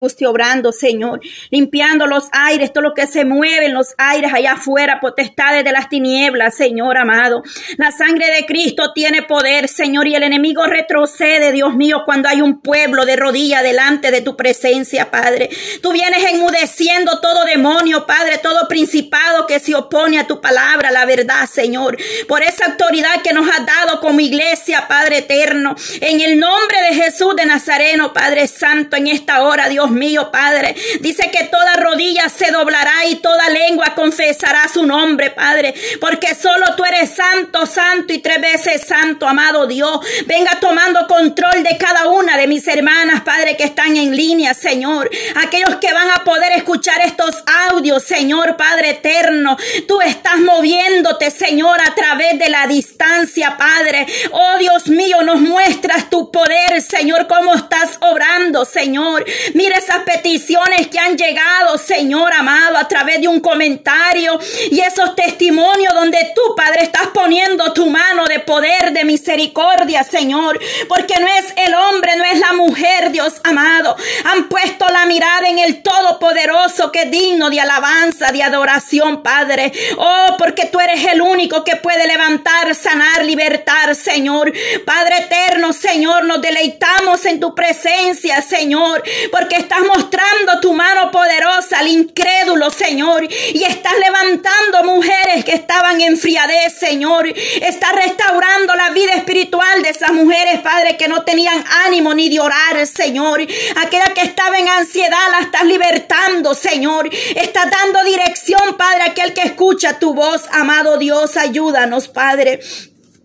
obrando, Señor, limpiando los aires, todo lo que se mueve en los aires allá afuera, potestades de las tinieblas, Señor amado. La sangre de Cristo tiene poder, Señor, y el enemigo retrocede, Dios mío, cuando hay un pueblo de rodilla delante de tu presencia, Padre. Tú vienes enmudeciendo todo demonio, Padre, todo principado que se opone a tu palabra, la verdad, Señor. Por esa autoridad que nos has dado como iglesia, Padre eterno, en el nombre de Jesús de Nazareno, Padre Santo, en esta hora, Dios mío, Padre. Dice que toda rodilla se doblará y toda lengua confesará su nombre, Padre. Porque solo tú eres santo, santo y tres veces santo, amado Dios. Venga tomando control de cada una de mis hermanas, Padre, que están en línea, Señor. Aquellos que van a poder escuchar estos audios, Señor, Padre eterno. Tú estás moviéndote, Señor, a través de la distancia, Padre. Oh Dios mío, nos muestras tu poder, Señor, cómo estás obrando, Señor. Mira esas peticiones que han llegado, Señor amado, a través de un comentario y esos testimonios donde tú, Padre, estás poniendo tu mano de poder, de misericordia, Señor, porque no es el hombre, no es la mujer, Dios amado. Han puesto la mirada en el Todopoderoso que es digno de alabanza, de adoración, Padre. Oh, porque tú eres el único que puede levantar, sanar, libertar, Señor. Padre eterno, Señor, nos deleitamos en tu presencia, Señor, porque estás mostrando tu mano poderosa al incrédulo, Señor, y estás levantando mujeres que estaban en friadez, Señor. Estás restaurando la vida espiritual de esas mujeres, Padre, que no tenían ánimo ni de orar, Señor. Aquella que estaba en ansiedad, la estás libertando, Señor. Estás dando dirección, Padre, a aquel que escucha tu voz, amado Dios. Ayúdanos, Padre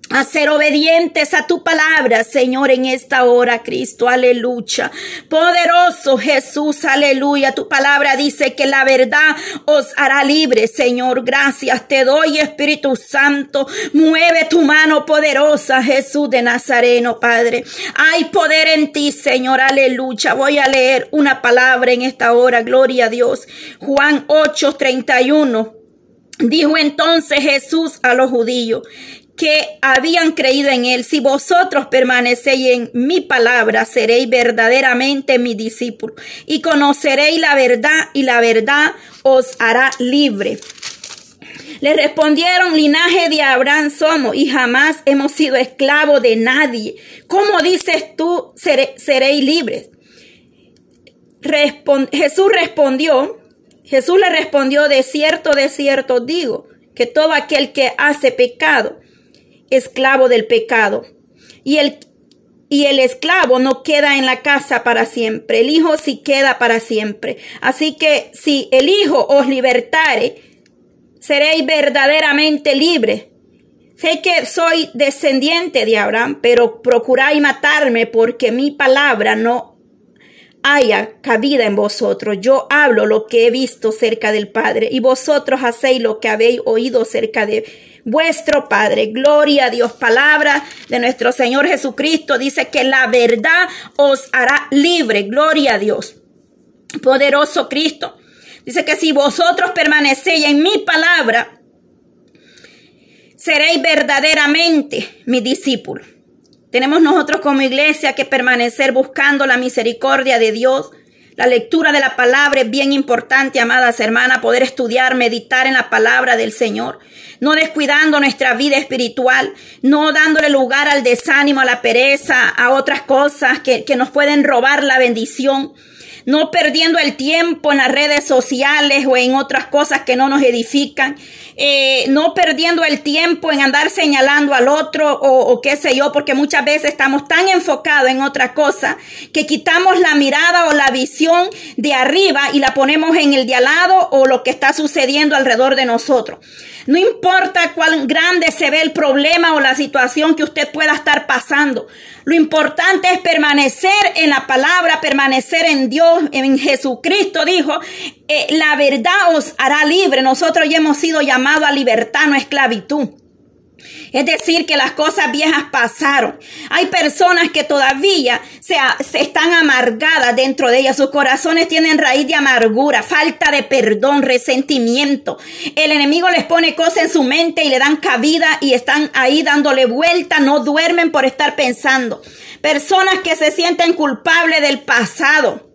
a ser obedientes a tu palabra, Señor, en esta hora, Cristo, aleluya. Poderoso Jesús, aleluya. Tu palabra dice que la verdad os hará libre, Señor. Gracias te doy, Espíritu Santo. Mueve tu mano poderosa, Jesús de Nazareno, Padre. Hay poder en ti, Señor, aleluya. Voy a leer una palabra en esta hora, gloria a Dios. Juan 8, 31. Dijo entonces Jesús a los judíos, que habían creído en él, si vosotros permanecéis en mi palabra, seréis verdaderamente mi discípulo y conoceréis la verdad y la verdad os hará libre. Le respondieron, linaje de Abraham somos y jamás hemos sido esclavos de nadie. ¿Cómo dices tú seréis libres? Jesús respondió, Jesús le respondió, de cierto, de cierto digo, que todo aquel que hace pecado esclavo del pecado. Y el, y el esclavo no queda en la casa para siempre, el hijo sí queda para siempre. Así que si el hijo os libertare, seréis verdaderamente libres. Sé que soy descendiente de Abraham, pero procuráis matarme porque mi palabra no haya cabida en vosotros. Yo hablo lo que he visto cerca del Padre y vosotros hacéis lo que habéis oído cerca de vuestro Padre. Gloria a Dios. Palabra de nuestro Señor Jesucristo dice que la verdad os hará libre. Gloria a Dios. Poderoso Cristo. Dice que si vosotros permanecéis en mi palabra, seréis verdaderamente mi discípulo. Tenemos nosotros como iglesia que permanecer buscando la misericordia de Dios la lectura de la palabra es bien importante, amadas hermanas, poder estudiar, meditar en la palabra del Señor, no descuidando nuestra vida espiritual, no dándole lugar al desánimo, a la pereza, a otras cosas que, que nos pueden robar la bendición no perdiendo el tiempo en las redes sociales o en otras cosas que no nos edifican, eh, no perdiendo el tiempo en andar señalando al otro o, o, qué sé yo, porque muchas veces estamos tan enfocados en otra cosa que quitamos la mirada o la visión de arriba y la ponemos en el de al lado o lo que está sucediendo alrededor de nosotros. No importa cuán grande se ve el problema o la situación que usted pueda estar pasando. Lo importante es permanecer en la palabra, permanecer en Dios, en Jesucristo dijo, eh, la verdad os hará libre. Nosotros ya hemos sido llamados a libertad, no a esclavitud. Es decir, que las cosas viejas pasaron. Hay personas que todavía se, se, están amargadas dentro de ellas. Sus corazones tienen raíz de amargura, falta de perdón, resentimiento. El enemigo les pone cosas en su mente y le dan cabida y están ahí dándole vuelta. No duermen por estar pensando. Personas que se sienten culpables del pasado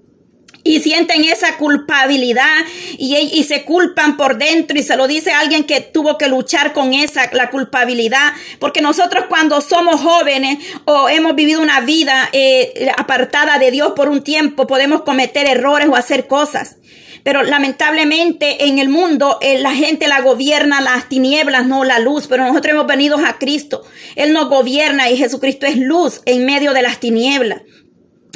y sienten esa culpabilidad y, se culpan por dentro y se lo dice alguien que tuvo que luchar con esa, la culpabilidad, porque nosotros cuando somos jóvenes o hemos vivido una vida eh, apartada de Dios por un tiempo, podemos cometer errores o hacer cosas. Pero lamentablemente en el mundo eh, la gente la gobierna las tinieblas, no la luz. Pero nosotros hemos venido a Cristo. Él nos gobierna y Jesucristo es luz en medio de las tinieblas.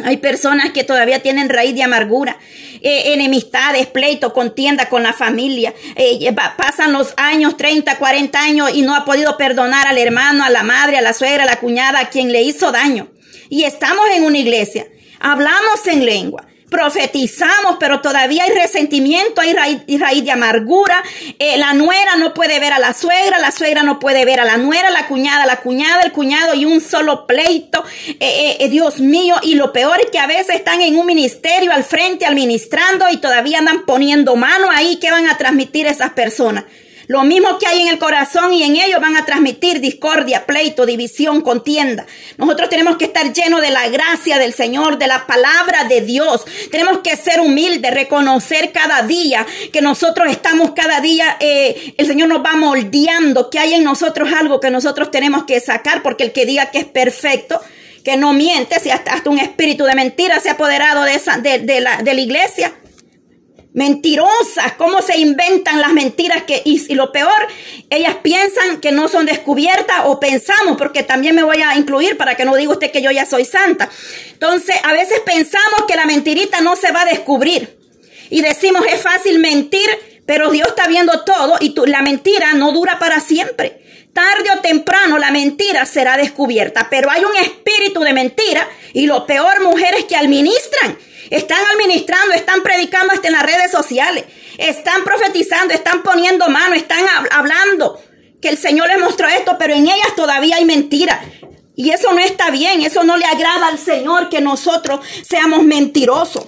Hay personas que todavía tienen raíz de amargura, eh, enemistades, pleito, contienda con la familia. Eh, pasan los años, 30, 40 años y no ha podido perdonar al hermano, a la madre, a la suegra, a la cuñada, a quien le hizo daño. Y estamos en una iglesia, hablamos en lengua, profetizamos, pero todavía hay resentimiento, hay raíz, de amargura. Eh, la nuera no puede ver a la suegra, la suegra no puede ver a la nuera, la cuñada, la cuñada, el cuñado y un solo pleito. Eh, eh, Dios mío, y lo peor es que a veces están en un ministerio al frente administrando y todavía andan poniendo mano ahí que van a transmitir esas personas. Lo mismo que hay en el corazón y en ellos van a transmitir discordia, pleito, división, contienda. Nosotros tenemos que estar llenos de la gracia del Señor, de la palabra de Dios. Tenemos que ser humildes, reconocer cada día que nosotros estamos cada día, eh, el Señor nos va moldeando, que hay en nosotros algo que nosotros tenemos que sacar, porque el que diga que es perfecto, que no miente, si hasta, un espíritu de mentira se ha apoderado de, esa, de, la, de la iglesia, mentirosas, cómo se inventan las mentiras que, y, lo peor, ellas piensan que no son descubiertas o pensamos, porque también me voy a incluir para que no diga usted que yo ya soy santa. Entonces, a veces pensamos que la mentirita no se va a descubrir y decimos es fácil mentir, pero Dios está viendo todo y la mentira no dura para siempre. Tarde o temprano la mentira será descubierta, pero hay un espíritu de mentira y lo peor, mujeres que administran están administrando, están predicando hasta en las redes sociales. Están profetizando, están poniendo mano, están hablando que el Señor les mostró esto, pero en ellas todavía hay mentira. Y eso no está bien, eso no le agrada al Señor que nosotros seamos mentirosos.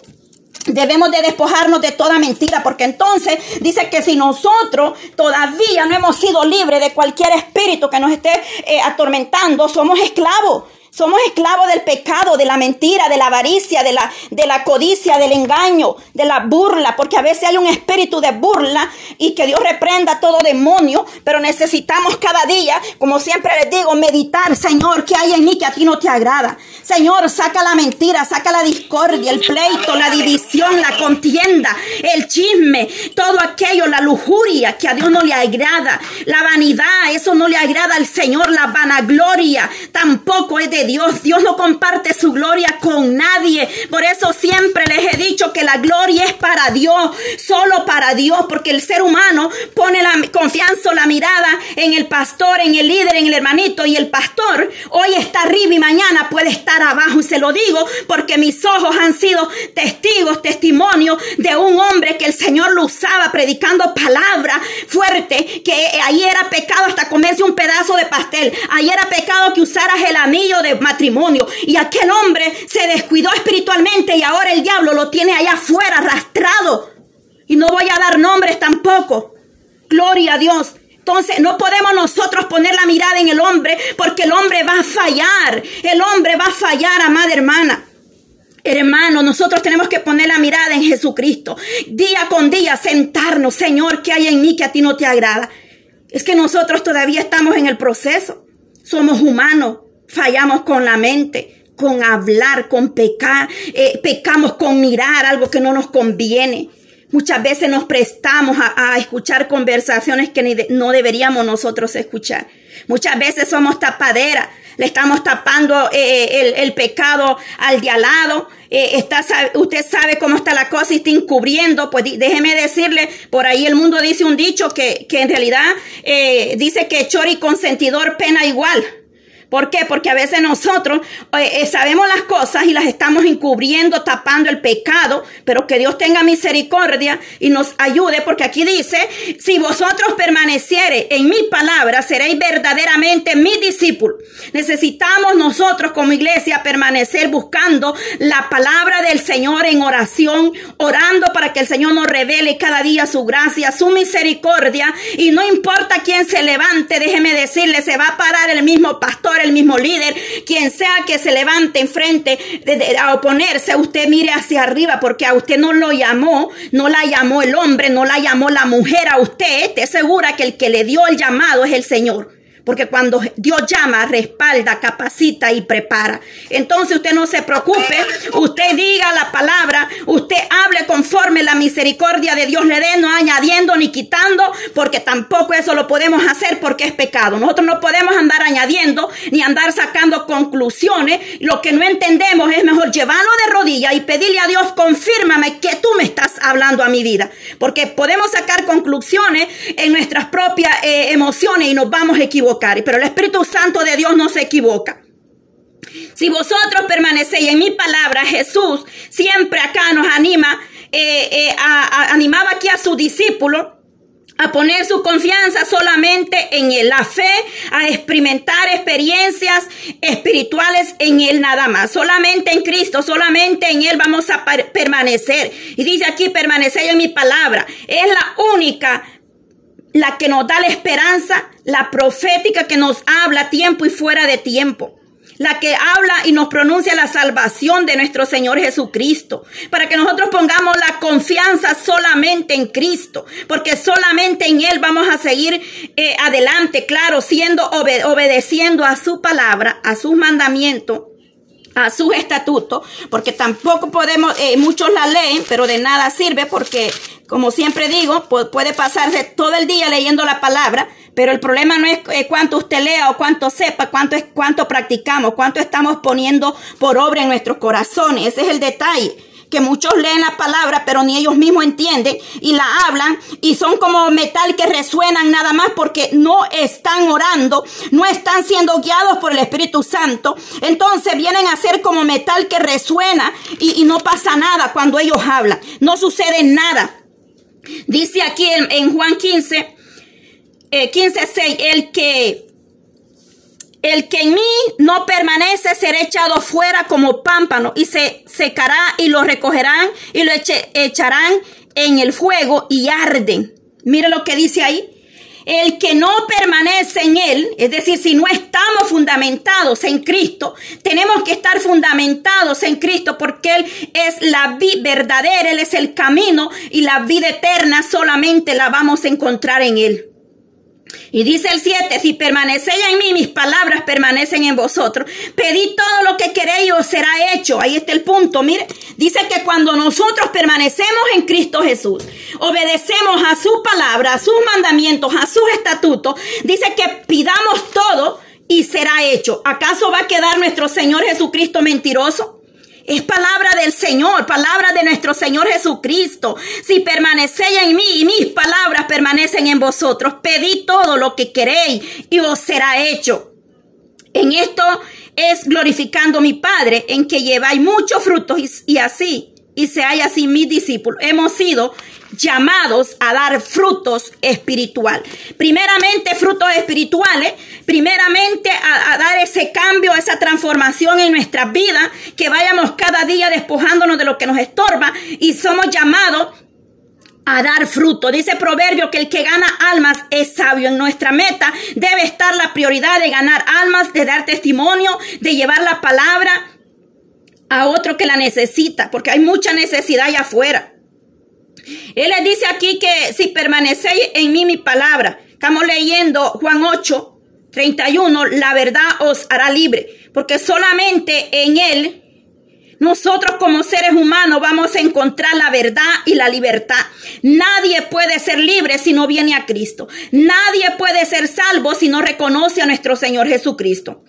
Debemos de despojarnos de toda mentira, porque entonces dice que si nosotros todavía no hemos sido libres de cualquier espíritu que nos esté eh, atormentando, somos esclavos. Somos esclavos del pecado, de la mentira, de la avaricia, de la, de la codicia, del engaño, de la burla, porque a veces hay un espíritu de burla y que Dios reprenda todo demonio, pero necesitamos cada día, como siempre les digo, meditar, Señor, ¿qué hay en mí que a ti no te agrada? Señor, saca la mentira, saca la discordia, el pleito, la división, la contienda, el chisme, todo aquello, la lujuria que a Dios no le agrada, la vanidad, eso no le agrada al Señor, la vanagloria tampoco es de Dios. Dios no comparte su gloria con nadie. Por eso siempre les he dicho que la gloria es para Dios, solo para Dios, porque el ser humano pone la confianza la mirada en el pastor, en el líder, en el hermanito, y el pastor hoy está arriba y mañana puede estar abajo. Y se lo digo porque mis ojos han sido testigos, testimonio de un hombre que el Señor lo usaba predicando palabra fuerte, que ahí era pecado hasta comerse un pedazo de pastel, ahí era pecado que usaras el anillo de matrimonio. Y aquel hombre se descuidó espiritualmente y ahora el diablo lo tiene allá afuera arrastrado. Y no voy a dar nombres tampoco. Gloria a Dios. Entonces no podemos nosotros poner la mirada en el hombre porque el hombre va a fallar. El hombre va a fallar, amada hermana. Hermano, nosotros tenemos que poner la mirada en Jesucristo. Día con día sentarnos, Señor, ¿qué hay en mí que a ti no te agrada? Es que nosotros todavía estamos en el proceso. Somos humanos. Fallamos con la mente, con hablar, con pecar, eh, pecamos con mirar algo que no nos conviene. Muchas veces nos prestamos a, escuchar conversaciones que no deberíamos nosotros escuchar. Muchas veces somos tapadera, le estamos tapando eh, el, pecado al de al lado. Eh, está, usted sabe cómo está la cosa y está encubriendo. Pues déjeme decirle, por ahí el mundo dice un dicho que, que en realidad dice que chori consentidor pena igual. ¿Por qué? Porque a veces nosotros eh, eh, sabemos las cosas y las estamos encubriendo, tapando el pecado, pero que Dios tenga misericordia y nos ayude, porque aquí dice, si vosotros permaneciere en mi palabra, seréis verdaderamente mis discípulos. Necesitamos nosotros como iglesia permanecer buscando la palabra del Señor en oración, orando para que el Señor nos revele cada día su gracia, su misericordia, y no importa quién se levante, déjeme decirle, se va a parar el mismo pastor el mismo líder, quien sea que se levante enfrente de, a oponerse, usted mire hacia arriba porque a usted no lo llamó, no la llamó el hombre, no la llamó la mujer a usted. Esté segura que el que le dio el llamado es el Señor. Porque cuando Dios llama, respalda, capacita y prepara. Entonces usted no se preocupe, usted diga la palabra, usted hable conforme la misericordia de Dios le dé, no añadiendo ni quitando, porque tampoco eso lo podemos hacer porque es pecado. Nosotros no podemos andar añadiendo ni andar sacando conclusiones. Lo que no entendemos es mejor llevarlo de rodillas y pedirle a Dios, confírmame que tú me estás hablando a mi vida. Porque podemos sacar conclusiones en nuestras propias eh, emociones y nos vamos a equivocar pero el Espíritu Santo de Dios no se equivoca. Si vosotros permanecéis en mi palabra, Jesús siempre acá nos anima, eh, eh, animaba aquí a su discípulo a poner su confianza solamente en él, la fe, a experimentar experiencias espirituales en él nada más, solamente en Cristo, solamente en él vamos a permanecer. Y dice aquí, permanecer en mi palabra, es la única la que nos da la esperanza, la profética que nos habla tiempo y fuera de tiempo. La que habla y nos pronuncia la salvación de nuestro Señor Jesucristo. Para que nosotros pongamos la confianza solamente en Cristo. Porque solamente en Él vamos a seguir eh, adelante, claro, siendo obedeciendo a su palabra, a sus mandamientos a sus estatutos, porque tampoco podemos, eh, muchos la leen, pero de nada sirve porque, como siempre digo, puede pasarse todo el día leyendo la palabra, pero el problema no es eh, cuánto usted lea o cuánto sepa, cuánto es cuánto practicamos, cuánto estamos poniendo por obra en nuestros corazones. Ese es el detalle que muchos leen la palabra, pero ni ellos mismos entienden y la hablan y son como metal que resuenan nada más porque no están orando, no están siendo guiados por el Espíritu Santo. Entonces vienen a ser como metal que resuena y, no pasa nada cuando ellos hablan, no sucede nada. Dice aquí en, Juan 15, eh, 15, 6, el que el que en mí no permanece será echado fuera como pámpano y se secará y lo recogerán y lo echarán en el fuego y arden. Mira lo que dice ahí. El que no permanece en Él, es decir, si no estamos fundamentados en Cristo, tenemos que estar fundamentados en Cristo porque Él es la vida verdadera, Él es el camino y la vida eterna solamente la vamos a encontrar en Él. Y dice el 7, si permanecéis en mí, mis palabras permanecen en vosotros. Pedid todo lo que queréis os será hecho. Ahí está el punto. Mire, dice que cuando nosotros permanecemos en Cristo Jesús, obedecemos a su palabra, a sus mandamientos, a sus estatutos, dice que pidamos todo y será hecho. ¿Acaso va a quedar nuestro Señor Jesucristo mentiroso? Es palabra del Señor, palabra de nuestro Señor Jesucristo. Si permanecéis en mí y mis palabras permanecen en vosotros, pedid todo lo que queréis y os será hecho. En esto es glorificando mi Padre, en que lleváis muchos frutos y, así, y seáis así mis discípulos. Hemos sido llamados a dar frutos espiritual. Primeramente frutos espirituales, primeramente a, dar ese cambio, esa transformación en nuestras vidas, que vayamos cada día despojándonos de lo que nos estorba y somos llamados a dar fruto. Dice Proverbio que el que gana almas es sabio. En nuestra meta debe estar la prioridad de ganar almas, de dar testimonio, de llevar la palabra a otro que la necesita, porque hay mucha necesidad allá afuera. Él le dice aquí que si permanecéis en mí mi palabra, estamos leyendo Juan 8, 31, la verdad os hará libre, porque solamente en Él nosotros como seres humanos vamos a encontrar la verdad y la libertad. Nadie puede ser libre si no viene a Cristo. Nadie puede ser salvo si no reconoce a nuestro Señor Jesucristo.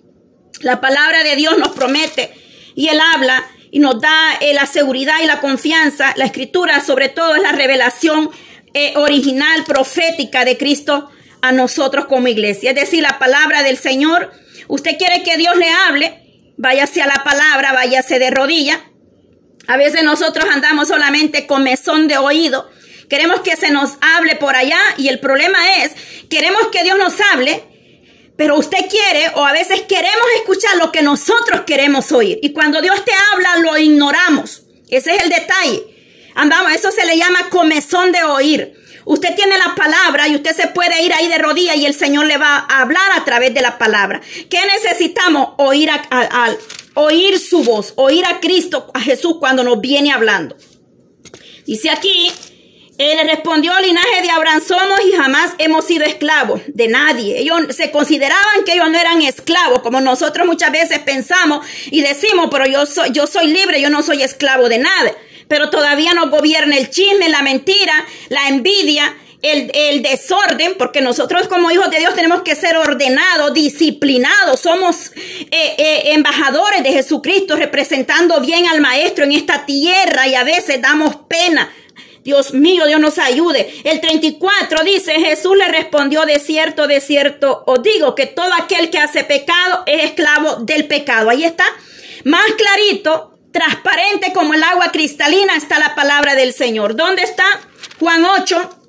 La palabra de Dios nos promete y Él habla y nos da eh, la seguridad y la confianza. La escritura sobre todo es la revelación eh, original, profética de Cristo a nosotros como iglesia. Es decir, la palabra del Señor. Usted quiere que Dios le hable, váyase a la palabra, váyase de rodilla. A veces nosotros andamos solamente con mesón de oído. Queremos que se nos hable por allá y el problema es, queremos que Dios nos hable, pero usted quiere o a veces queremos escuchar lo que nosotros queremos oír. Y cuando Dios te habla, lo ignoramos. Ese es el detalle. andamos, eso se le llama comezón de oír. Usted tiene la palabra y usted se puede ir ahí de rodillas y el Señor le va a hablar a través de la palabra. ¿Qué necesitamos? Oír a, oír su voz, oír a Cristo, a Jesús cuando nos viene hablando. Dice aquí, él respondió, linaje de Abraham somos y jamás hemos sido esclavos de nadie. Ellos se consideraban que ellos no eran esclavos, como nosotros muchas veces pensamos y decimos, pero yo soy, yo soy libre, yo no soy esclavo de nada pero todavía nos gobierna el chisme, la mentira, la envidia, el, desorden, porque nosotros como hijos de Dios tenemos que ser ordenados, disciplinados, somos eh, eh, embajadores de Jesucristo, representando bien al Maestro en esta tierra y a veces damos pena. Dios mío, Dios nos ayude. El 34 dice, Jesús le respondió, de cierto, de cierto, os digo que todo aquel que hace pecado es esclavo del pecado. Ahí está. Más clarito, transparente como el agua cristalina está la palabra del Señor. ¿Dónde está? Juan 8,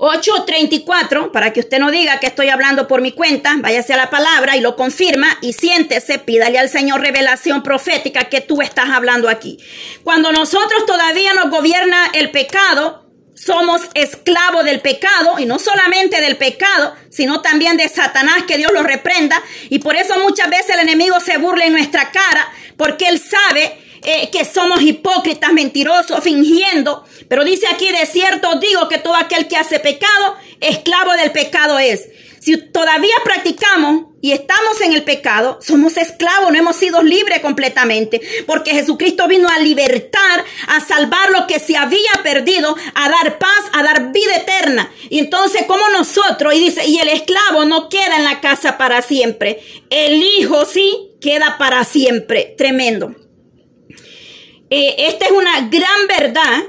8.34, para que usted no diga que estoy hablando por mi cuenta, váyase a la palabra y lo confirma y siéntese, pídale al Señor revelación profética que tú estás hablando aquí. Cuando nosotros todavía nos gobierna el pecado, somos esclavos del pecado y no solamente del pecado, sino también de Satanás, que Dios lo reprenda. Y por eso muchas veces el enemigo se burla en nuestra cara, porque él sabe eh, que somos hipócritas, mentirosos, fingiendo. Pero dice aquí, de cierto digo que todo aquel que hace pecado, esclavo del pecado es. Si todavía practicamos y estamos en el pecado, somos esclavos, no hemos sido libres completamente, porque Jesucristo vino a libertar, a salvar lo que se había perdido, a dar paz, a dar vida eterna. Y entonces, como nosotros, y dice, y el esclavo no queda en la casa para siempre, el hijo sí queda para siempre. Tremendo. Eh, esta es una gran verdad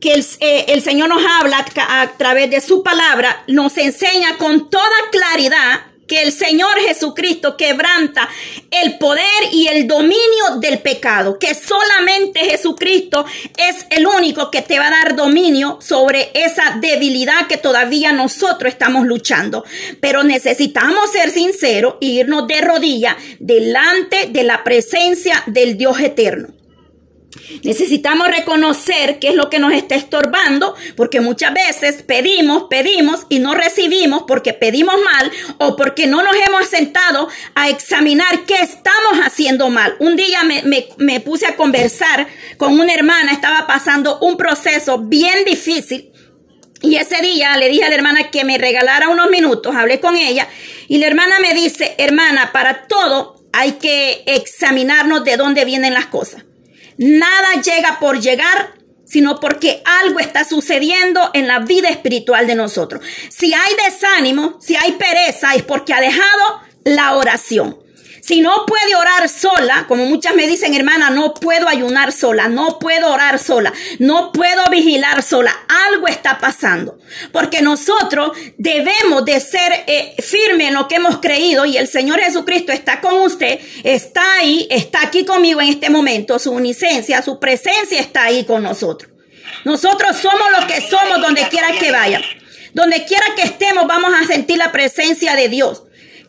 que eh, el, Señor nos habla a, través de su palabra, nos enseña con toda claridad que el Señor Jesucristo quebranta el poder y el dominio del pecado, que solamente Jesucristo es el único que te va a dar dominio sobre esa debilidad que todavía nosotros estamos luchando. Pero necesitamos ser sinceros e irnos de rodillas delante de la presencia del Dios eterno. Necesitamos reconocer qué es lo que nos está estorbando, porque muchas veces pedimos, pedimos y no recibimos porque pedimos mal o porque no nos hemos sentado a examinar qué estamos haciendo mal. Un día me, me puse a conversar con una hermana, estaba pasando un proceso bien difícil. Y ese día le dije a la hermana que me regalara unos minutos, hablé con ella y la hermana me dice, hermana, para todo hay que examinarnos de dónde vienen las cosas. Nada llega por llegar, sino porque algo está sucediendo en la vida espiritual de nosotros. Si hay desánimo, si hay pereza, es porque ha dejado la oración. Si no puede orar sola, como muchas me dicen, hermana, no puedo ayunar sola, no puedo orar sola, no puedo vigilar sola, algo está pasando. Porque nosotros debemos de ser eh, firmes en lo que hemos creído y el Señor Jesucristo está con usted, está ahí, está aquí conmigo en este momento, su unicencia, su presencia está ahí con nosotros. Nosotros somos los que somos donde quiera que vaya. Donde quiera que estemos vamos a sentir la presencia de Dios.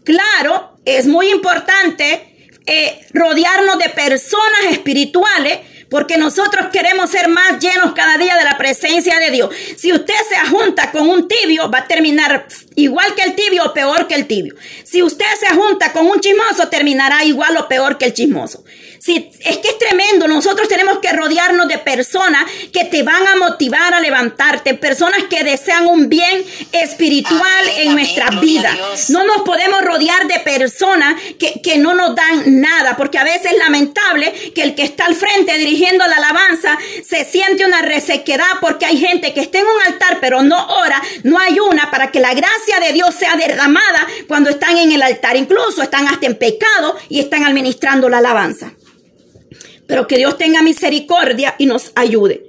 Claro, es muy importante eh, rodearnos de personas espirituales porque nosotros queremos ser más llenos cada día de la presencia de Dios. Si usted se junta con un tibio, va a terminar igual que el tibio o peor que el tibio. Si usted se junta con un chismoso, terminará igual o peor que el chismoso. Si, es que es tremendo, nosotros tenemos que rodearnos de personas que te van a motivar a levantarte, personas que desean un bien espiritual en nuestra vida. No nos podemos rodear de personas que, que no nos dan nada, porque a veces es lamentable que el que está al frente dirigiendo la alabanza se siente una resequedad porque hay gente que está en un altar pero no ora, no hay una para que la gracia de Dios sea derramada cuando están en el altar. Incluso están hasta en pecado y están administrando la alabanza. Pero que Dios tenga misericordia y nos ayude.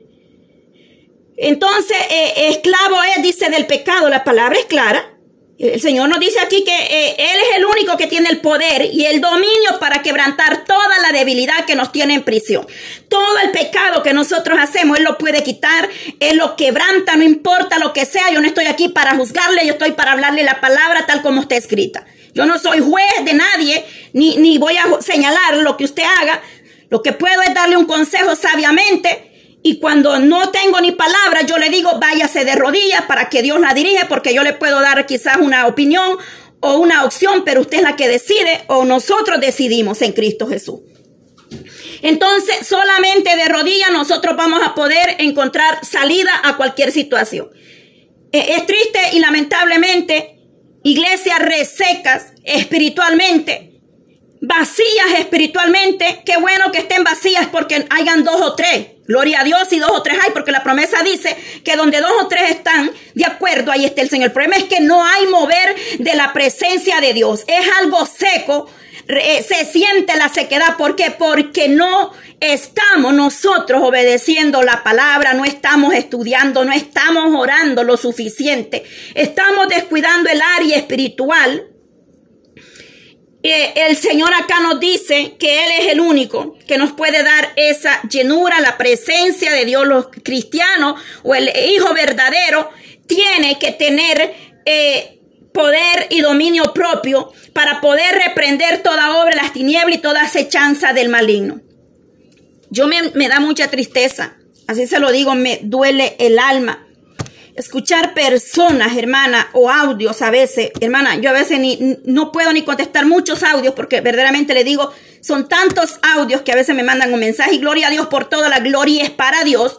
Entonces, eh, esclavo es, dice, del pecado. La palabra es clara. El Señor nos dice aquí que eh, Él es el único que tiene el poder y el dominio para quebrantar toda la debilidad que nos tiene en prisión. Todo el pecado que nosotros hacemos, Él lo puede quitar, Él lo quebranta, no importa lo que sea. Yo no estoy aquí para juzgarle, yo estoy para hablarle la palabra tal como está escrita. Yo no soy juez de nadie, ni, ni voy a señalar lo que usted haga. Lo que puedo es darle un consejo sabiamente Y cuando no tengo ni palabra, yo le digo, váyase de rodillas para que Dios la dirija, porque yo le puedo dar quizás una opinión o una opción, pero usted es la que decide o nosotros decidimos en Cristo Jesús. Entonces, solamente de rodillas nosotros vamos a poder encontrar salida a cualquier situación. E, es triste y lamentablemente, iglesias resecas espiritualmente, vacías espiritualmente, qué bueno que estén vacías porque hayan dos o tres. Gloria a Dios y dos o tres hay, porque la promesa dice que donde dos o tres están de acuerdo, ahí está el Señor. El problema es que no hay mover de la presencia de Dios. Es algo seco, eh, se siente la sequedad. ¿Por qué? Porque no estamos nosotros obedeciendo la palabra, no estamos estudiando, no estamos orando lo suficiente. Estamos descuidando el área espiritual. Eh, el Señor acá nos dice que Él es el único que nos puede dar esa llenura, la presencia de Dios. Los cristianos o el Hijo verdadero tiene que tener eh, poder y dominio propio para poder reprender toda obra las tinieblas y toda acechanza del maligno. Yo me da mucha tristeza, así se lo digo, me duele el alma. Escuchar personas, hermana, o audios a veces, hermana, yo a veces ni, no puedo ni contestar muchos audios porque verdaderamente le digo, son tantos audios que a veces me mandan un mensaje y gloria a Dios por toda la gloria es para Dios.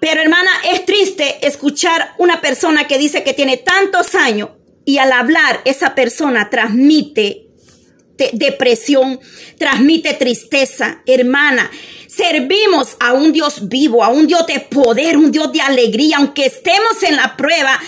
Pero hermana, es triste escuchar una persona que dice que tiene tantos años y al hablar esa persona transmite depresión, transmite tristeza, hermana. Servimos a un Dios vivo, a un Dios de poder, un Dios de alegría, aunque estemos en la prueba.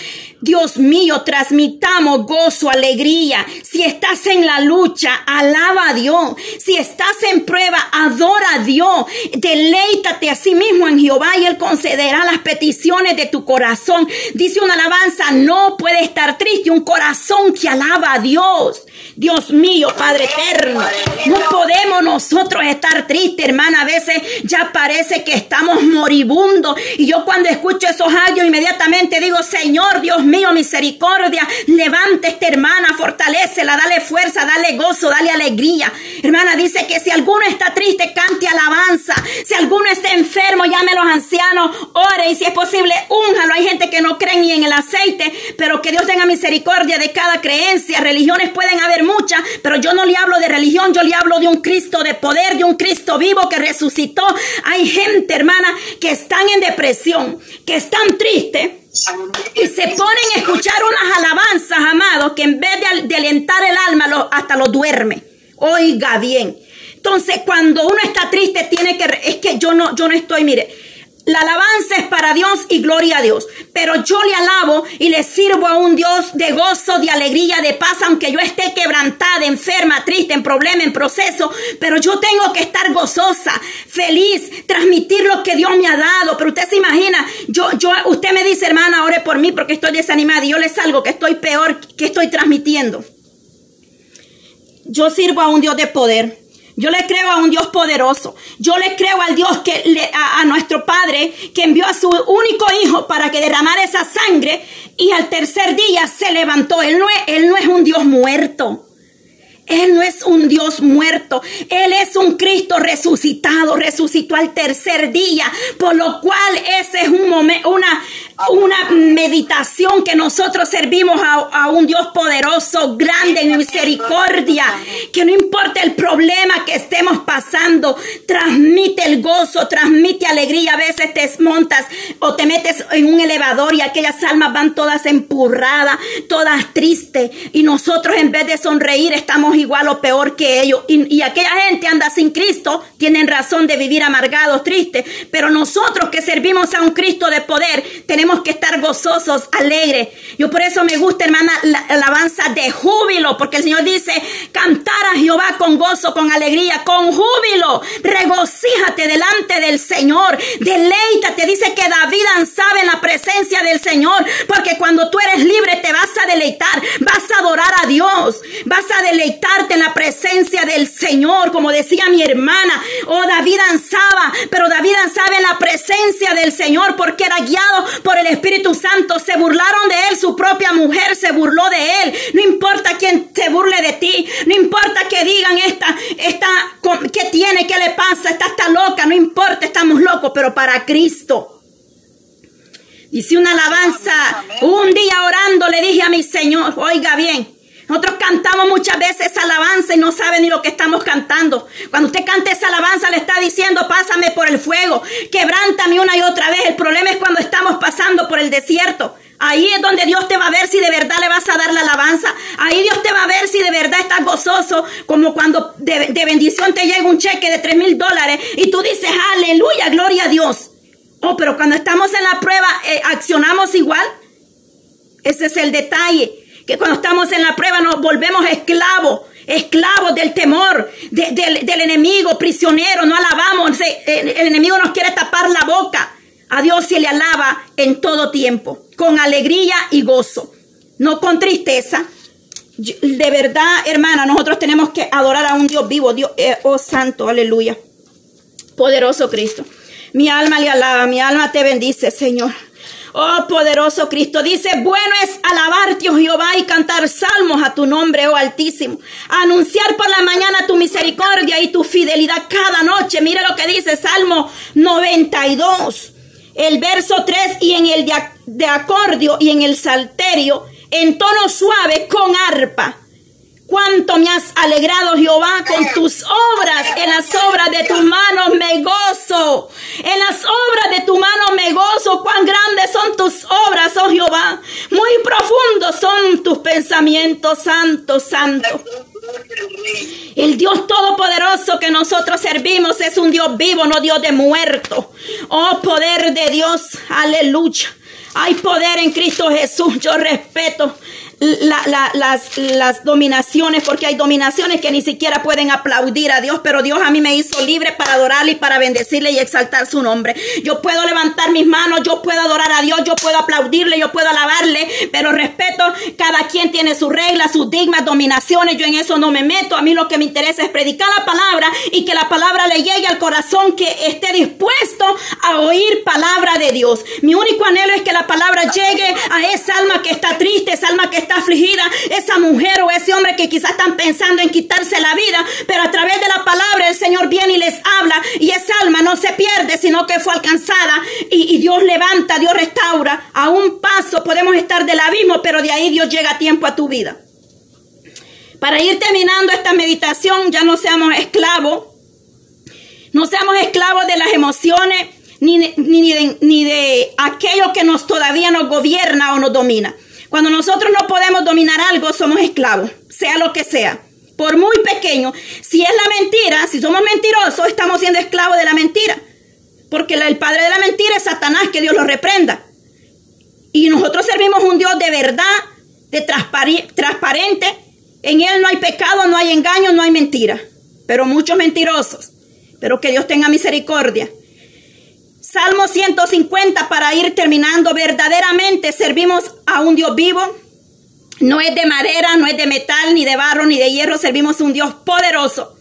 Dios mío, transmitamos gozo, alegría. Si estás en la lucha, alaba a Dios. Si estás en prueba, adora a Dios. Deleítate a sí mismo en Jehová y Él concederá las peticiones de tu corazón. Dice una alabanza, no puede estar triste un corazón que alaba a Dios. Dios mío, Padre eterno, no podemos nosotros estar tristes, hermana. A veces ya parece que estamos moribundos. Y yo cuando escucho esos audios, inmediatamente digo, Señor, Dios mío, mío, misericordia. Levante esta hermana, fortalecela, dale fuerza, dale gozo, dale alegría. Hermana, dice que si alguno está triste, cante alabanza. Si alguno está enfermo, llame a los ancianos, ore y si es posible, únjalo. Hay gente que no cree ni en el aceite, pero que Dios tenga misericordia de cada creencia. Religiones pueden haber muchas, pero yo no le hablo de religión, yo le hablo de un Cristo de poder, de un Cristo vivo que resucitó. Hay gente, hermana, que están en depresión, que están tristes y se ponen a escuchar unas alabanzas, amados, que en vez de, alentar el alma, hasta lo duerme. Oiga bien. Entonces, cuando uno está triste, tiene que, es que yo no, yo no estoy, mire, la alabanza es para Dios y gloria a Dios. Pero yo le alabo y le sirvo a un Dios de gozo, de alegría, de paz, aunque yo esté quebrantada, enferma, triste, en problema, en proceso. Pero yo tengo que estar gozosa, feliz, transmitir lo que Dios me ha dado. Pero usted se imagina, yo, yo, usted me dice, hermana, ore por mí porque estoy desanimada y yo le salgo que estoy peor que estoy transmitiendo. Yo sirvo a un Dios de poder. Yo le creo a un Dios poderoso. Yo le creo al Dios que le, a, nuestro Padre que envió a su único hijo para que derramara esa sangre y al tercer día se levantó. Él no él no es un Dios muerto. Él no es un Dios muerto, Él es un Cristo resucitado, resucitó al tercer día, por lo cual ese es un una, una meditación que nosotros servimos a, un Dios poderoso, grande en misericordia, que no importa el problema que estemos pasando, transmite el gozo, transmite alegría, a veces te montas o te metes en un elevador y aquellas almas van todas empurradas, todas tristes, y nosotros en vez de sonreír estamos igual o peor que ellos. Y, aquella gente anda sin Cristo, tienen razón de vivir amargados, tristes. Pero nosotros que servimos a un Cristo de poder, tenemos que estar gozosos, alegres. Yo por eso me gusta, hermana, la alabanza de júbilo, porque el Señor dice, cantar a Jehová con gozo, con alegría, con júbilo. Regocíjate delante del Señor. Deleítate. Dice que David ansaba en la presencia del Señor, porque cuando tú eres libre te vas a deleitar, vas a adorar a Dios, vas a deleitar en la presencia del Señor, como decía mi hermana. Oh, David ansaba, pero David ansaba en la presencia del Señor porque era guiado por el Espíritu Santo se burlaron de él, su propia mujer se burló de él. No importa quién se burle de ti, no importa que digan esta, esta, ¿qué tiene? ¿Qué le pasa? Esta está loca, no importa, estamos locos, pero para Cristo. Dice una alabanza, un día orando le dije a mi Señor, oiga bien, nosotros cantamos muchas veces esa alabanza y no sabe ni lo que estamos cantando. Cuando usted canta esa alabanza le está diciendo, pásame por el fuego, quebrántame una y otra vez. El problema es cuando estamos pasando por el desierto. Ahí es donde Dios te va a ver si de verdad le vas a dar la alabanza. Ahí Dios te va a ver si de verdad estás gozoso, como cuando de, bendición te llega un cheque de tres mil dólares y tú dices, aleluya, gloria a Dios. Oh, pero cuando estamos en la prueba, eh, accionamos igual. Ese es el detalle cuando estamos en la prueba nos volvemos esclavos, esclavos del temor, del, enemigo, prisioneros, no alabamos, el, enemigo nos quiere tapar la boca. A Dios se le alaba en todo tiempo, con alegría y gozo, no con tristeza. De verdad, hermana, nosotros tenemos que adorar a un Dios vivo, Dios, eh, oh santo, aleluya. Poderoso Cristo. Mi alma le alaba, mi alma te bendice, Señor. Oh poderoso Cristo, dice, bueno es alabarte, oh Jehová, y cantar salmos a tu nombre, oh Altísimo. Anunciar por la mañana tu misericordia y tu fidelidad cada noche. Mira lo que dice Salmo 92, el verso 3, y en el de, acordio y en el salterio, en tono suave con arpa Cuánto me has alegrado, Jehová, con tus obras. En las obras de tus manos me gozo. En las obras de tu mano me gozo. Cuán grandes son tus obras, oh Jehová. Muy profundos son tus pensamientos, santo, santo. El Dios Todopoderoso que nosotros servimos es un Dios vivo, no Dios de muerto. Oh poder de Dios, aleluya. Hay poder en Cristo Jesús. Yo respeto las, las dominaciones, porque hay dominaciones que ni siquiera pueden aplaudir a Dios, pero Dios a mí me hizo libre para adorarle y para bendecirle y exaltar su nombre. Yo puedo levantar mis manos, yo puedo adorar a Dios, yo puedo aplaudirle, yo puedo alabarle, pero respeto, cada quien tiene sus reglas, sus digmas, dominaciones, yo en eso no me meto, a mí lo que me interesa es predicar la palabra y que la palabra le llegue al corazón que esté dispuesto a oír palabra de Dios. Mi único anhelo es que la palabra llegue a esa alma que está triste, esa alma que está afligida, esa mujer o ese hombre que quizás están pensando en quitarse la vida, pero a través de la palabra el Señor viene y les habla y esa alma no se pierde, sino que fue alcanzada y, Dios levanta, Dios restaura. A un paso podemos estar del abismo, pero de ahí Dios llega a tiempo a tu vida. Para ir terminando esta meditación, ya no seamos esclavos, no seamos esclavos de las emociones, ni ni, de, ni de aquello que nos todavía nos gobierna o nos domina. Cuando nosotros no podemos dominar algo, somos esclavos, sea lo que sea. Por muy pequeño, si es la mentira, si somos mentirosos, estamos siendo esclavos de la mentira. Porque el padre de la mentira es Satanás, que Dios lo reprenda. Y nosotros servimos un Dios de verdad, de transparente. En Él no hay pecado, no hay engaño, no hay mentira. Pero muchos mentirosos. Pero que Dios tenga misericordia Salmo 150 para ir terminando. Verdaderamente servimos a un Dios vivo. No es de madera, no es de metal, ni de barro, ni de hierro. Servimos a un Dios poderoso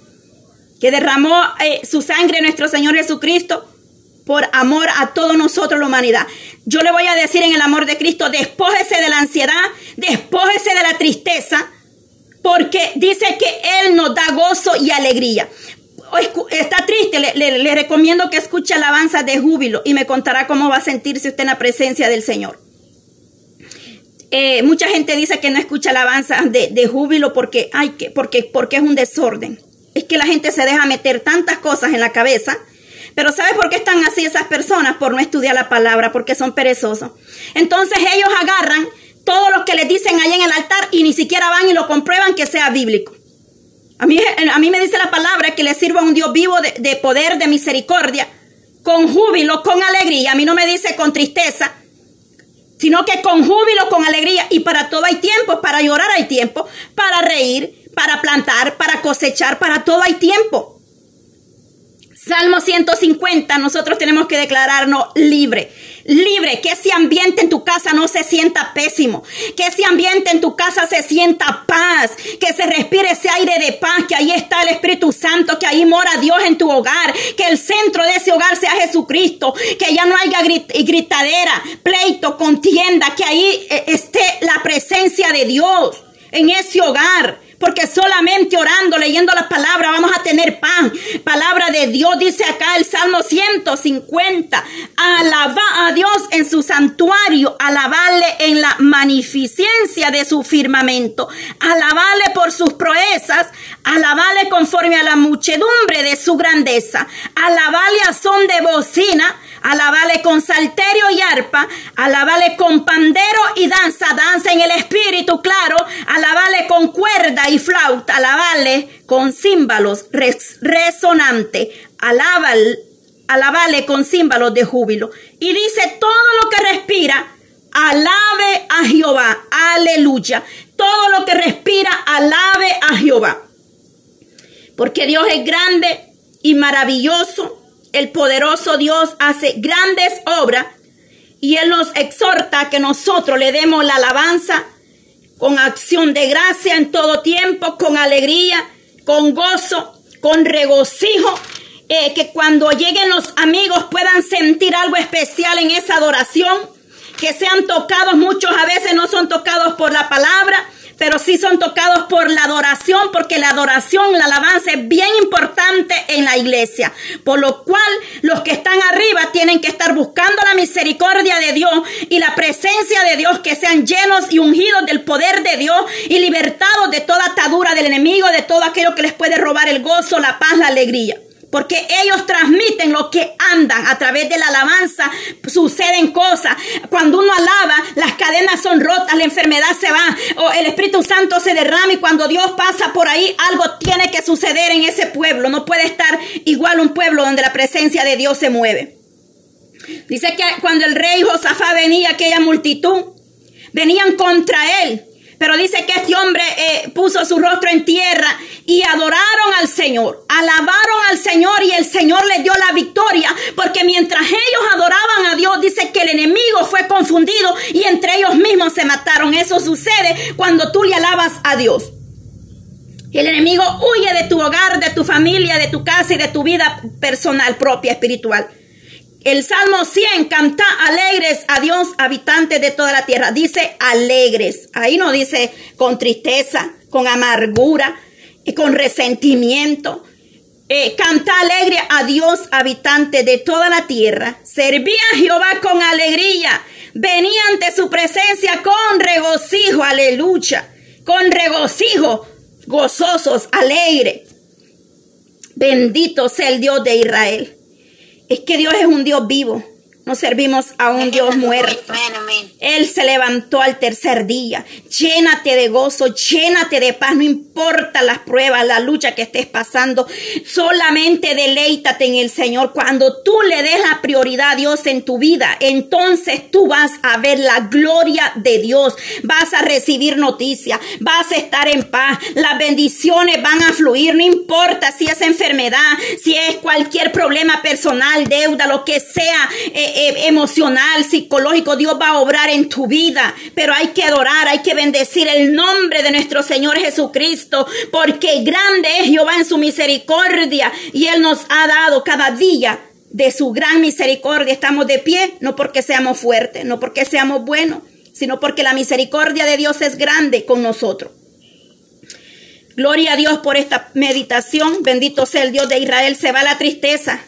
que derramó eh, su sangre nuestro Señor Jesucristo por amor a todos nosotros, la humanidad. Yo le voy a decir en el amor de Cristo, despójese de la ansiedad, despójese de la tristeza, porque dice que Él nos da gozo y alegría está triste, le, recomiendo que escuche alabanza de júbilo y me contará cómo va a sentirse usted en la presencia del Señor. Eh, mucha gente dice que no escucha alabanza de, júbilo porque, ay, que, porque, porque es un desorden. Es que la gente se deja meter tantas cosas en la cabeza. Pero ¿sabe por qué están así esas personas? Por no estudiar la palabra, porque son perezosos. Entonces ellos agarran todo lo que les dicen ahí en el altar y ni siquiera van y lo comprueban que sea bíblico. A mí, me dice la palabra que le sirva a un Dios vivo de, poder, de misericordia, con júbilo, con alegría. A mí no me dice con tristeza, sino que con júbilo, con alegría. Y para todo hay tiempo, para llorar hay tiempo, para reír, para plantar, para cosechar, para todo hay tiempo. Salmo 150, nosotros tenemos que declararnos libre, libre, que ese ambiente en tu casa no se sienta pésimo, que ese ambiente en tu casa se sienta paz, que se respire ese aire de paz, que ahí está el Espíritu Santo, que ahí mora Dios en tu hogar, que el centro de ese hogar sea Jesucristo, que ya no haya gritadera, pleito, contienda, que ahí eh, esté la presencia de Dios en ese hogar porque solamente orando, leyendo la palabra, vamos a tener paz. Palabra de Dios dice acá el Salmo 150. Alaba a Dios en su santuario, alabarle en la magnificencia de su firmamento, alabarle por sus proezas, alabarle conforme a la muchedumbre de su grandeza, alabarle a son de bocina, alabale con salterio y arpa, alabale con pandero y danza, danza en el espíritu, claro, alabale con cuerda y flauta, alabale con címbalos resonante, alabale, alabale con címbalos de júbilo. Y dice, todo lo que respira, alabe a Jehová, aleluya. Todo lo que respira, alabe a Jehová. Porque Dios es grande y maravilloso el poderoso Dios hace grandes obras y Él nos exhorta que nosotros le demos la alabanza con acción de gracia en todo tiempo, con alegría, con gozo, con regocijo, eh, que cuando lleguen los amigos puedan sentir algo especial en esa adoración, que sean tocados, muchos a veces no son tocados por la palabra, pero sí son tocados por la adoración, porque la adoración, la alabanza es bien importante en la iglesia. Por lo cual los que están arriba tienen que estar buscando la misericordia de Dios y la presencia de Dios, que sean llenos y ungidos del poder de Dios y libertados de toda atadura del enemigo, de todo aquello que les puede robar el gozo, la paz, la alegría porque ellos transmiten lo que andan a través de la alabanza, suceden cosas. Cuando uno alaba, las cadenas son rotas, la enfermedad se va, o el Espíritu Santo se derrama y cuando Dios pasa por ahí, algo tiene que suceder en ese pueblo. No puede estar igual un pueblo donde la presencia de Dios se mueve. Dice que cuando el rey Josafá venía, aquella multitud, venían contra él pero dice que este hombre eh, puso su rostro en tierra y adoraron al Señor, alabaron al Señor y el Señor les dio la victoria, porque mientras ellos adoraban a Dios, dice que el enemigo fue confundido y entre ellos mismos se mataron. Eso sucede cuando tú le alabas a Dios. El enemigo huye de tu hogar, de tu familia, de tu casa y de tu vida personal propia, espiritual. El Salmo 100, canta alegres a Dios, habitantes de toda la tierra. Dice alegres. Ahí no dice con tristeza, con amargura, y con resentimiento. Eh, canta alegre a Dios, habitante de toda la tierra. Serví a Jehová con alegría. Venía ante su presencia con regocijo, aleluya. Con regocijo, gozosos, alegre. Bendito sea el Dios de Israel. Es que Dios es un Dios vivo. No servimos a un Dios muerto. Él se levantó al tercer día. Llénate de gozo, llénate de paz. No importa las pruebas, la lucha que estés pasando. Solamente deleítate en el Señor. Cuando tú le des la prioridad a Dios en tu vida, entonces tú vas a ver la gloria de Dios. Vas a recibir noticias. Vas a estar en paz. Las bendiciones van a fluir. No importa si es enfermedad, si es cualquier problema personal, deuda, lo que sea. Eh, eh, emocional, psicológico, Dios va a obrar en tu vida. Pero hay que adorar, hay que bendecir el nombre de nuestro Señor Jesucristo, porque grande es Jehová en su misericordia y Él nos ha dado cada día de su gran misericordia. Estamos de pie, no porque seamos fuertes, no porque seamos buenos, sino porque la misericordia de Dios es grande con nosotros. Gloria a Dios por esta meditación. Bendito sea el Dios de Israel. Se va la tristeza.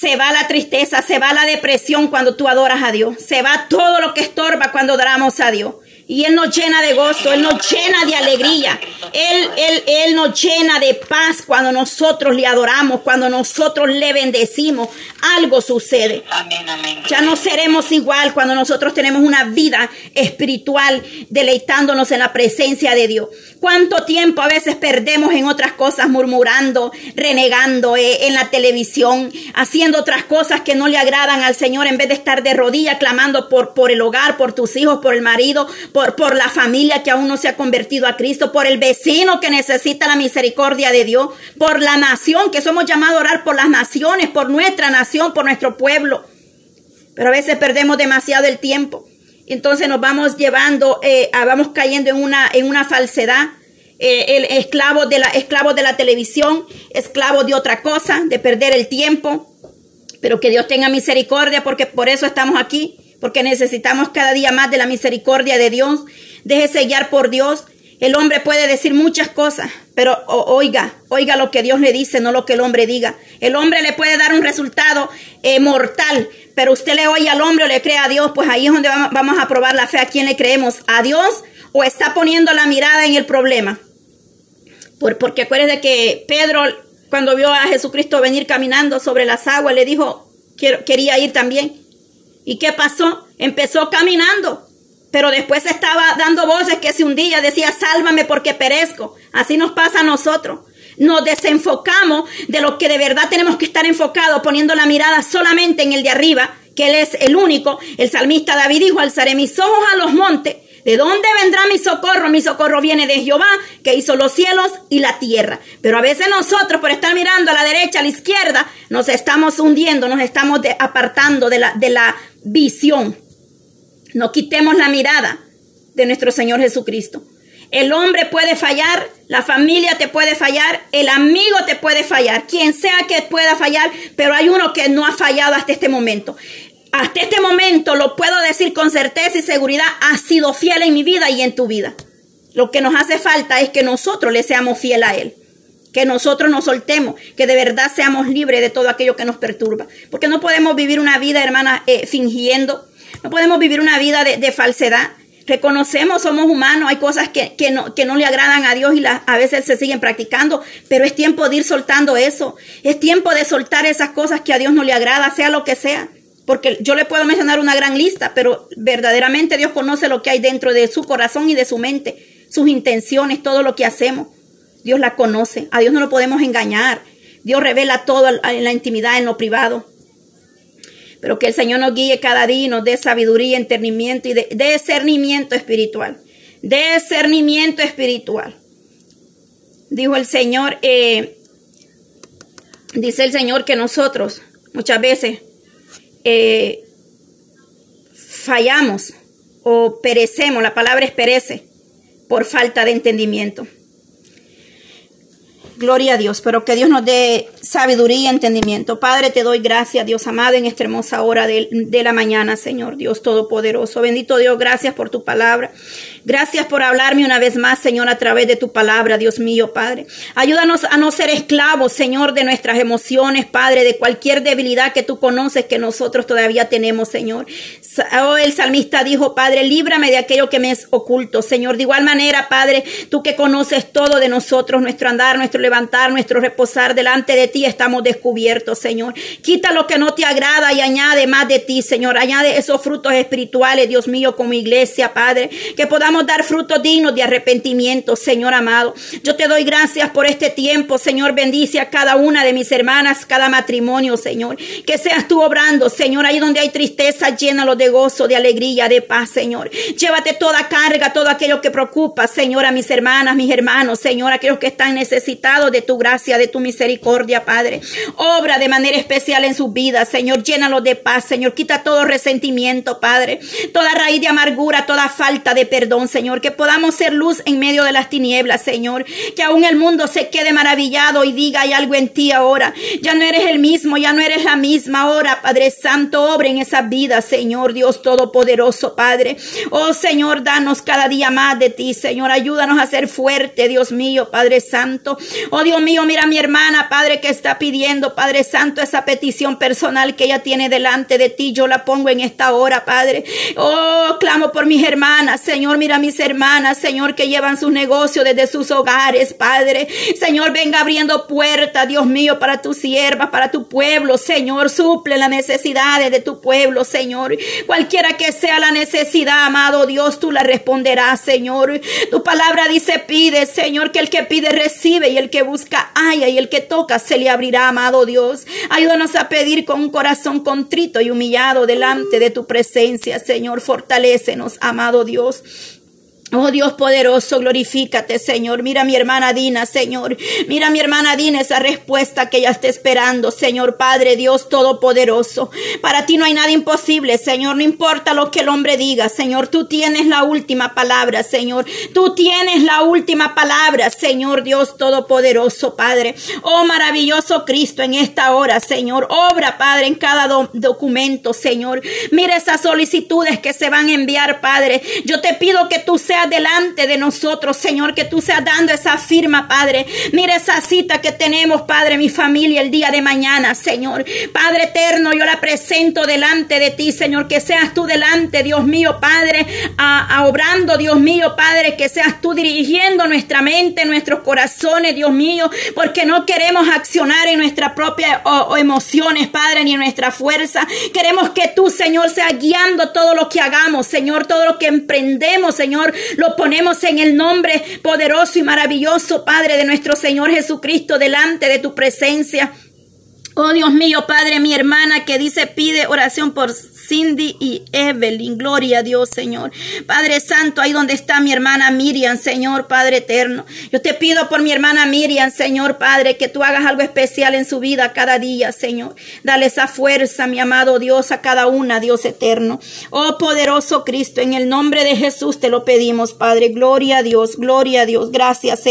Se va la tristeza, se va la depresión cuando tú adoras a Dios. Se va todo lo que estorba cuando adoramos a Dios. Y Él nos llena de gozo, Él nos llena de alegría. Él, Él, Él nos llena de paz cuando nosotros le adoramos, cuando nosotros le bendecimos. Algo sucede. Ya no seremos igual cuando nosotros tenemos una vida espiritual deleitándonos en la presencia de Dios. ¿Cuánto tiempo a veces perdemos en otras cosas, murmurando, renegando eh, en la televisión, haciendo otras cosas que no le agradan al Señor en vez de estar de rodillas clamando por, por el hogar, por tus hijos, por el marido, por, la familia que aún no se ha convertido a Cristo, por el vecino que necesita la misericordia de Dios, por la nación que somos llamados a orar por las naciones, por nuestra nación, por nuestro pueblo. Pero a veces perdemos demasiado el tiempo. Entonces nos vamos llevando, eh, vamos cayendo en una, en una falsedad. Eh, el esclavo de la, esclavo de la televisión, esclavo de otra cosa, de perder el tiempo. Pero que Dios tenga misericordia porque por eso estamos aquí, porque necesitamos cada día más de la misericordia de Dios. Déjese guiar por Dios. El hombre puede decir muchas cosas, pero oiga, oiga lo que Dios le dice, no lo que el hombre diga. El hombre le puede dar un resultado eh, mortal, pero usted le oye al hombre o le cree a Dios, pues ahí es donde vamos a probar la fe. ¿A quién le creemos? ¿A Dios o está poniendo la mirada en el problema? Por, porque acuérdese que Pedro, cuando vio a Jesucristo venir caminando sobre las aguas, le dijo, quiero, quería ir también. ¿Y qué pasó? Empezó caminando pero después estaba dando voces que se hundía, decía, sálvame porque perezco. Así nos pasa a nosotros. Nos desenfocamos de lo que de verdad tenemos que estar enfocados, poniendo la mirada solamente en el de arriba, que Él es el único. El salmista David dijo, alzaré mis ojos a los montes. ¿De dónde vendrá mi socorro? Mi socorro viene de Jehová, que hizo los cielos y la tierra. Pero a veces nosotros, por estar mirando a la derecha, a la izquierda, nos estamos hundiendo, nos estamos apartando de la, de la visión. No quitemos la mirada de nuestro Señor Jesucristo. El hombre puede fallar, la familia te puede fallar, el amigo te puede fallar, quien sea que pueda fallar, pero hay uno que no ha fallado hasta este momento. Hasta este momento lo puedo decir con certeza y seguridad, ha sido fiel en mi vida y en tu vida. Lo que nos hace falta es que nosotros le seamos fiel a Él. Que nosotros nos soltemos, que de verdad seamos libres de todo aquello que nos perturba. Porque no podemos vivir una vida, hermana, eh, fingiendo, no podemos vivir una vida de, falsedad. Reconocemos, somos humanos, hay cosas que, no, que no le agradan a Dios y a veces se siguen practicando, pero es tiempo de ir soltando eso. Es tiempo de soltar esas cosas que a Dios no le agrada, sea lo que sea. Porque yo le puedo mencionar una gran lista, pero verdaderamente Dios conoce lo que hay dentro de su corazón y de su mente, sus intenciones, todo lo que hacemos. Dios la conoce. A Dios no lo podemos engañar. Dios revela todo en la intimidad, en lo privado. Pero que el Señor nos guíe cada día y nos dé sabiduría, entendimiento y de, discernimiento espiritual. Discernimiento espiritual. Dijo el Señor, eh, dice el Señor que nosotros muchas veces eh, fallamos o perecemos, la palabra es perece, por falta de entendimiento. Gloria a Dios, pero que Dios nos dé sabiduría y entendimiento. Padre, te doy gracias, Dios amado, en esta hermosa hora de, de, la mañana, Señor, Dios Todopoderoso. Bendito Dios, gracias por tu palabra. Gracias por hablarme una vez más, Señor, a través de tu palabra, Dios mío, Padre. Ayúdanos a no ser esclavos, Señor, de nuestras emociones, Padre, de cualquier debilidad que tú conoces que nosotros todavía tenemos, Señor. Oh, el salmista dijo, Padre, líbrame de aquello que me es oculto, Señor. De igual manera, Padre, tú que conoces todo de nosotros, nuestro andar, nuestro levantar, nuestro reposar delante de ti, estamos descubiertos, Señor. Quita lo que no te agrada y añade más de ti, Señor. Añade esos frutos espirituales, Dios mío, como iglesia, Padre. Que podamos dar frutos dignos de arrepentimiento, Señor amado. Yo te doy gracias por este tiempo, Señor. Bendice a cada una de mis hermanas, cada matrimonio, Señor. Que seas tú obrando, Señor. Ahí donde hay tristeza, llénalo de gozo, de alegría, de paz, Señor. Llévate toda carga, todo aquello que preocupa, Señor, a mis hermanas, mis hermanos, Señor, aquellos que están necesitados de tu gracia, de tu misericordia, Padre. Obra de manera especial en sus vidas, Señor. Llénalo de paz, Señor. Quita todo resentimiento, Padre. Toda raíz de amargura, toda falta de perdón, Señor. Que podamos ser luz en medio de las tinieblas, Señor. Que aún el mundo se quede maravillado y diga hay algo en ti ahora. Ya no eres el mismo, ya no eres la misma ahora, Padre Santo. Obra en esa vida, Señor Dios Todopoderoso, Padre. Oh Señor, danos cada día más de ti, Señor. Ayúdanos a ser fuerte, Dios mío, Padre Santo. Oh Dios mío, mira a mi hermana, Padre, que está pidiendo, Padre Santo, esa petición personal que ella tiene delante de ti. Yo la pongo en esta hora, Padre. Oh, clamo por mis hermanas, Señor, mira a mis hermanas, Señor, que llevan sus negocios desde sus hogares, Padre. Señor, venga abriendo puertas, Dios mío, para tus siervas, para tu pueblo, Señor. Suple las necesidades de tu pueblo, Señor. Cualquiera que sea la necesidad, amado Dios, tú la responderás, Señor. Tu palabra dice, pide, Señor, que el que pide recibe y el que busca haya y el que toca se le abrirá, amado Dios. Ayúdanos a pedir con un corazón contrito y humillado delante de tu presencia, Señor. Fortalécenos, amado Dios. Oh Dios poderoso, glorifícate, Señor. Mira a mi hermana Dina, Señor. Mira a mi hermana Dina esa respuesta que ella está esperando, Señor Padre Dios Todopoderoso. Para ti no hay nada imposible, Señor. No importa lo que el hombre diga, Señor. Tú tienes la última palabra, Señor. Tú tienes la última palabra, Señor Dios Todopoderoso, Padre. Oh maravilloso Cristo, en esta hora, Señor. Obra, Padre, en cada documento, Señor. Mira esas solicitudes que se van a enviar, Padre. Yo te pido que tú seas delante de nosotros, Señor, que tú seas dando esa firma, Padre. Mira esa cita que tenemos, Padre, mi familia, el día de mañana, Señor. Padre eterno, yo la presento delante de ti, Señor, que seas tú delante, Dios mío, Padre, a, obrando, Dios mío, Padre, que seas tú dirigiendo nuestra mente, nuestros corazones, Dios mío, porque no queremos accionar en nuestras propias emociones, Padre, ni en nuestra fuerza. Queremos que tú, Señor, seas guiando todo lo que hagamos, Señor, todo lo que emprendemos, Señor, lo ponemos en el nombre poderoso y maravilloso, Padre, de nuestro Señor Jesucristo, delante de tu presencia. Oh Dios mío, Padre, mi hermana que dice pide oración por Cindy y Evelyn. Gloria a Dios, Señor. Padre Santo, ahí donde está mi hermana Miriam, Señor, Padre eterno. Yo te pido por mi hermana Miriam, Señor, Padre, que tú hagas algo especial en su vida cada día, Señor. Dale esa fuerza, mi amado Dios, a cada una, Dios eterno. Oh poderoso Cristo, en el nombre de Jesús te lo pedimos, Padre. Gloria a Dios, gloria a Dios. Gracias, Señor.